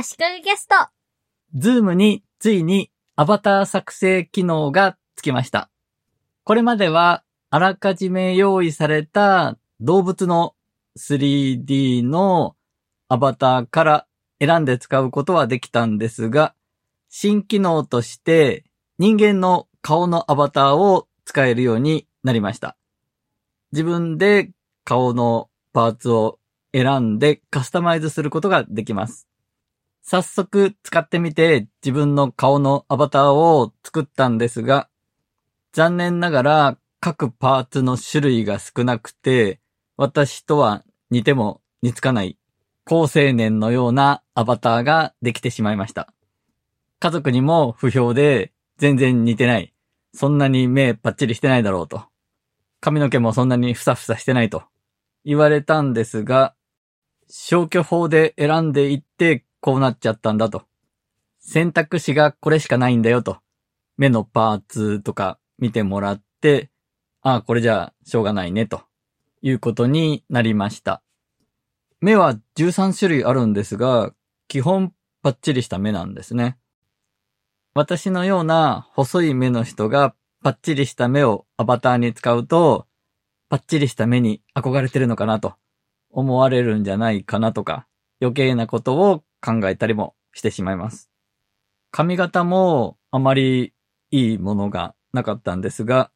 足利ゲスト。ズームについにアバター作成機能がつきました。これまではあらかじめ用意された動物の 3D のアバターから選んで使うことはできたんですが、新機能として人間の顔のアバターを使えるようになりました。自分で顔のパーツを選んでカスタマイズすることができます。早速使ってみて自分の顔のアバターを作ったんですが、残念ながら各パーツの種類が少なくて、私とは似ても似つかない高青年のようなアバターができてしまいました。家族にも不評で全然似てない。そんなに目パッチリしてないだろうと。髪の毛もそんなにふさふさしてないと言われたんですが、消去法で選んでいってこうなっちゃったんだと。選択肢がこれしかないんだよと。目のパーツとか見てもらって、ああ、これじゃあしょうがないねということになりました。目は13種類あるんですが、基本パッチリした目なんですね。私のような細い目の人がパッチリした目をアバターに使うと、パッチリした目に憧れてるのかなと思われるんじゃないかなとか、余計なことを考えたりもしてしまいます。髪型もあまりいいものがなかったんですが、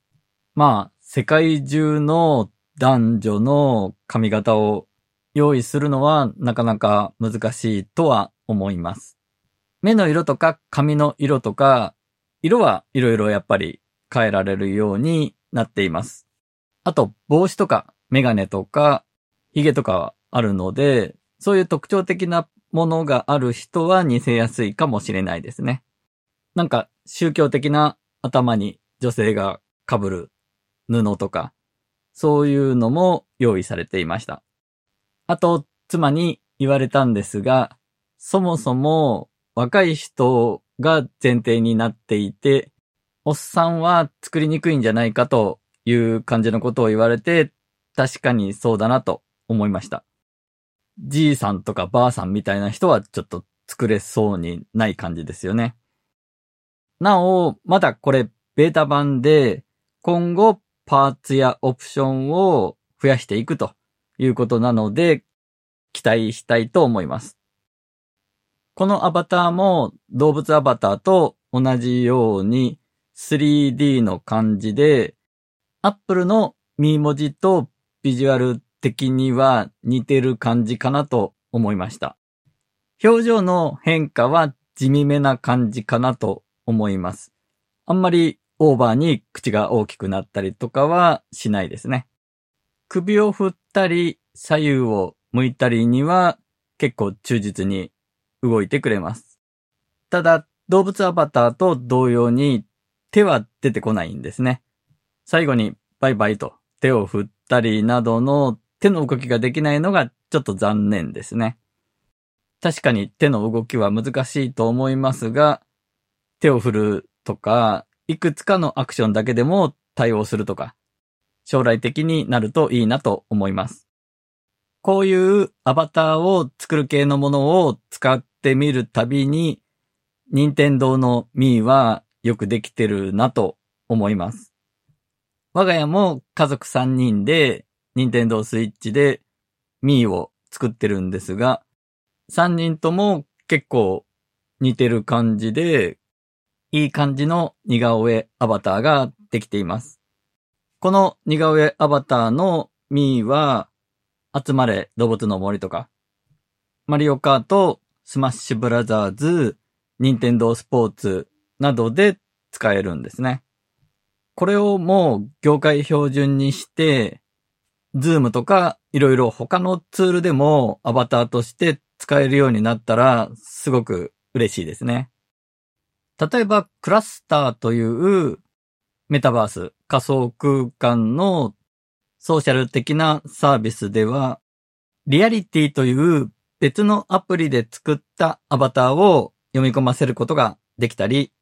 まあ、世界中の男女の髪型を用意するのはなかなか難しいとは思います。目の色とか髪の色とか、色はいろいろやっぱり変えられるようになっています。あと、帽子とかメガネとか髭とかはあるので、そういう特徴的なものがある人は似せやすいかもしれないですね。なんか宗教的な頭に女性が被る布とか、そういうのも用意されていました。あと、妻に言われたんですが、そもそも若い人が前提になっていて、おっさんは作りにくいんじゃないかという感じのことを言われて、確かにそうだなと思いました。じいさんとかばあさんみたいな人はちょっと作れそうにない感じですよね。なお、まだこれベータ版で今後パーツやオプションを増やしていくということなので期待したいと思います。このアバターも動物アバターと同じように 3D の感じで Apple のミー文字とビジュアル的には似てる感じかなと思いました。表情の変化は地味めな感じかなと思います。あんまりオーバーに口が大きくなったりとかはしないですね。首を振ったり左右を向いたりには結構忠実に動いてくれます。ただ動物アバターと同様に手は出てこないんですね。最後にバイバイと手を振ったりなどの手の動きができないのがちょっと残念ですね。確かに手の動きは難しいと思いますが、手を振るとか、いくつかのアクションだけでも対応するとか、将来的になるといいなと思います。こういうアバターを作る系のものを使ってみるたびに、任天堂の Mii はよくできてるなと思います。我が家も家族3人で任天堂スイッチで Mii を作ってるんですが、3人とも結構似てる感じで、いい感じの似顔絵アバターができています。この似顔絵アバターの Mii は、集まれ動物の森とか、マリオカート、スマッシュブラザーズ、ニンテンドースポーツなどで使えるんですね。これをもう業界標準にして、 Zoom とかいろいろ他のツールでもアバターとして使えるようになったらすごく嬉しいですね。例えばクラスターというメタバース仮想空間のソーシャル的なサービスではリアリティという別のアプリで作ったアバターを読み込ませることができたり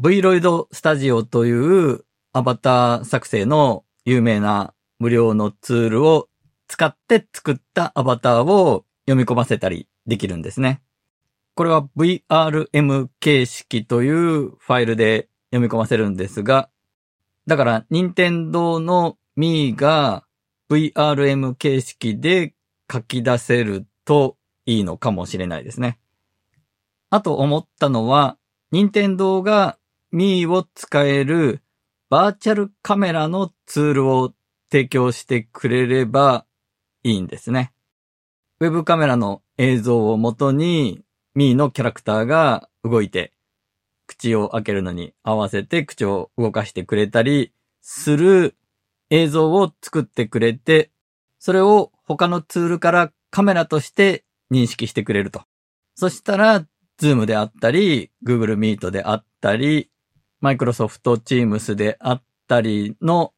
Vroid Studio というアバター作成の有名な無料のツールを使って作ったアバターを読み込ませたりできるんですね。これは VRM 形式というファイルで読み込ませるんですが、だから任天堂の Mi が VRM 形式で書き出せるといいのかもしれないですね。あと思ったのは、任天堂が Mi を使えるバーチャルカメラのツールを提供してくれればいいんですね。ウェブカメラの映像をもとに、 Mii のキャラクターが動いて、口を開けるのに合わせて口を動かしてくれたりする映像を作ってくれて、それを他のツールからカメラとして認識してくれると。そしたら、 Zoom であったり、Google Meet であったり、Microsoft Teams であったりの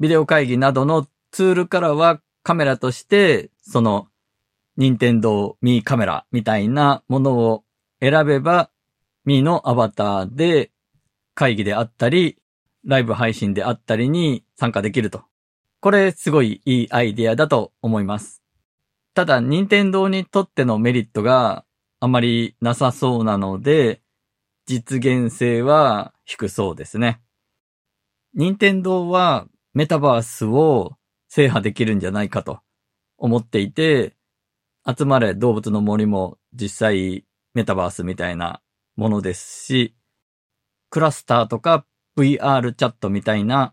ビデオ会議などのツールからはカメラとして、その、任天堂 Mi カメラみたいなものを選べば、Mi のアバターで会議であったり、ライブ配信であったりに参加できると。これすごいいいアイディアだと思います。ただ、任天堂にとってのメリットがあまりなさそうなので、実現性は低そうですね。任天堂はメタバースを制覇できるんじゃないかと思っていて、集まれ動物の森も実際メタバースみたいなものですし、クラスターとか VR チャットみたいな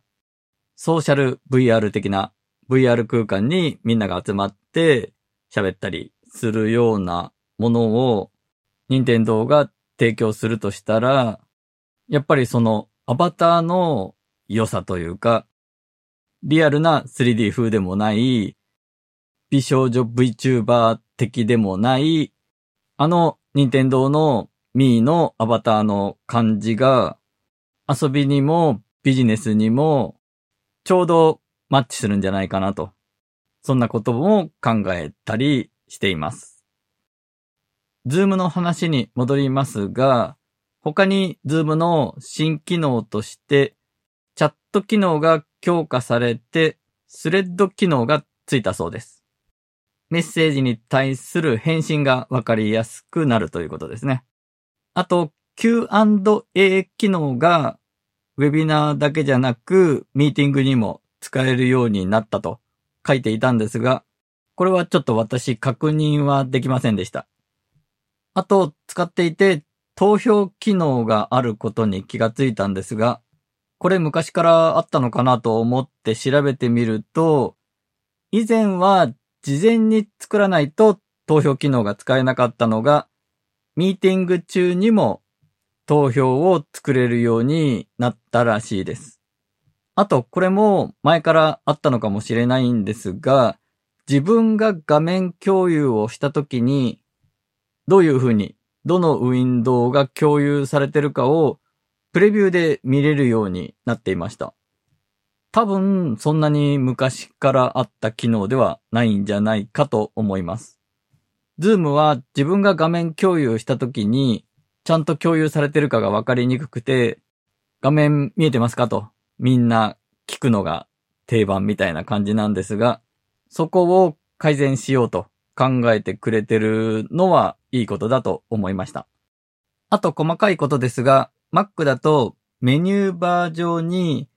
ソーシャル VR 的な VR 空間にみんなが集まって喋ったりするようなものを任天堂が提供するとしたら、やっぱりそのアバターの良さというか、リアルな 3D 風でもない、美少女 VTuber 的でもない、あの任天堂のミーのアバターの感じが、遊びにもビジネスにもちょうどマッチするんじゃないかなと。そんなことも考えたりしています。Zoom の話に戻りますが、他に Zoom の新機能として、チャット機能が強化されて、スレッド機能がついたそうです。メッセージに対する返信がわかりやすくなるということですね。あと、Q&A 機能がウェビナーだけじゃなく、ミーティングにも使えるようになったと書いていたんですが、これはちょっと私確認はできませんでした。あと、使っていて投票機能があることに気がついたんですが、これ昔からあったのかなと思って調べてみると、以前は事前に作らないと投票機能が使えなかったのが、ミーティング中にも投票を作れるようになったらしいです。あと、これも前からあったのかもしれないんですが、自分が画面共有をしたときに、どういうふうに、どのウィンドウが共有されてるかを、プレビューで見れるようになっていました。多分、そんなに昔からあった機能ではないんじゃないかと思います。ズームは自分が画面共有したときに、ちゃんと共有されてるかがわかりにくくて、画面見えてますかと、みんな聞くのが定番みたいな感じなんですが、そこを改善しようと考えてくれてるのはいいことだと思いました。あと細かいことですが、Mac だとメニューバー上に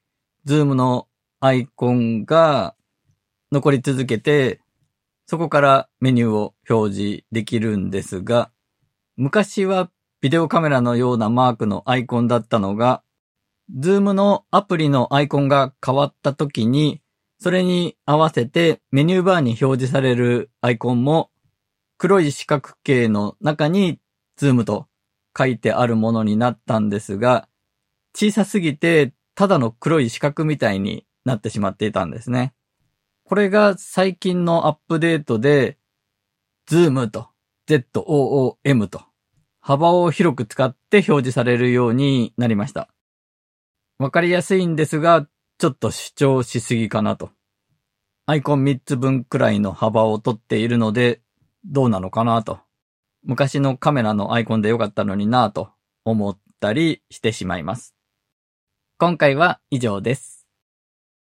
Zoom のアイコンが残り続けて、そこからメニューを表示できるんですが、昔はビデオカメラのようなマークのアイコンだったのが、Zoom のアプリのアイコンが変わった時に、それに合わせてメニューバーに表示されるアイコンも黒い四角形の中に Zoom と書いてあるものになったんですが、小さすぎてただの黒い四角みたいになってしまっていたんですね。これが最近のアップデートで、ズームと ZOOM と幅を広く使って表示されるようになりました。わかりやすいんですが、ちょっと主張しすぎかなと。アイコン3つ分くらいの幅を取っているので、どうなのかなと。昔のカメラのアイコンでよかったのになぁと思ったりしてしまいます。今回は以上です。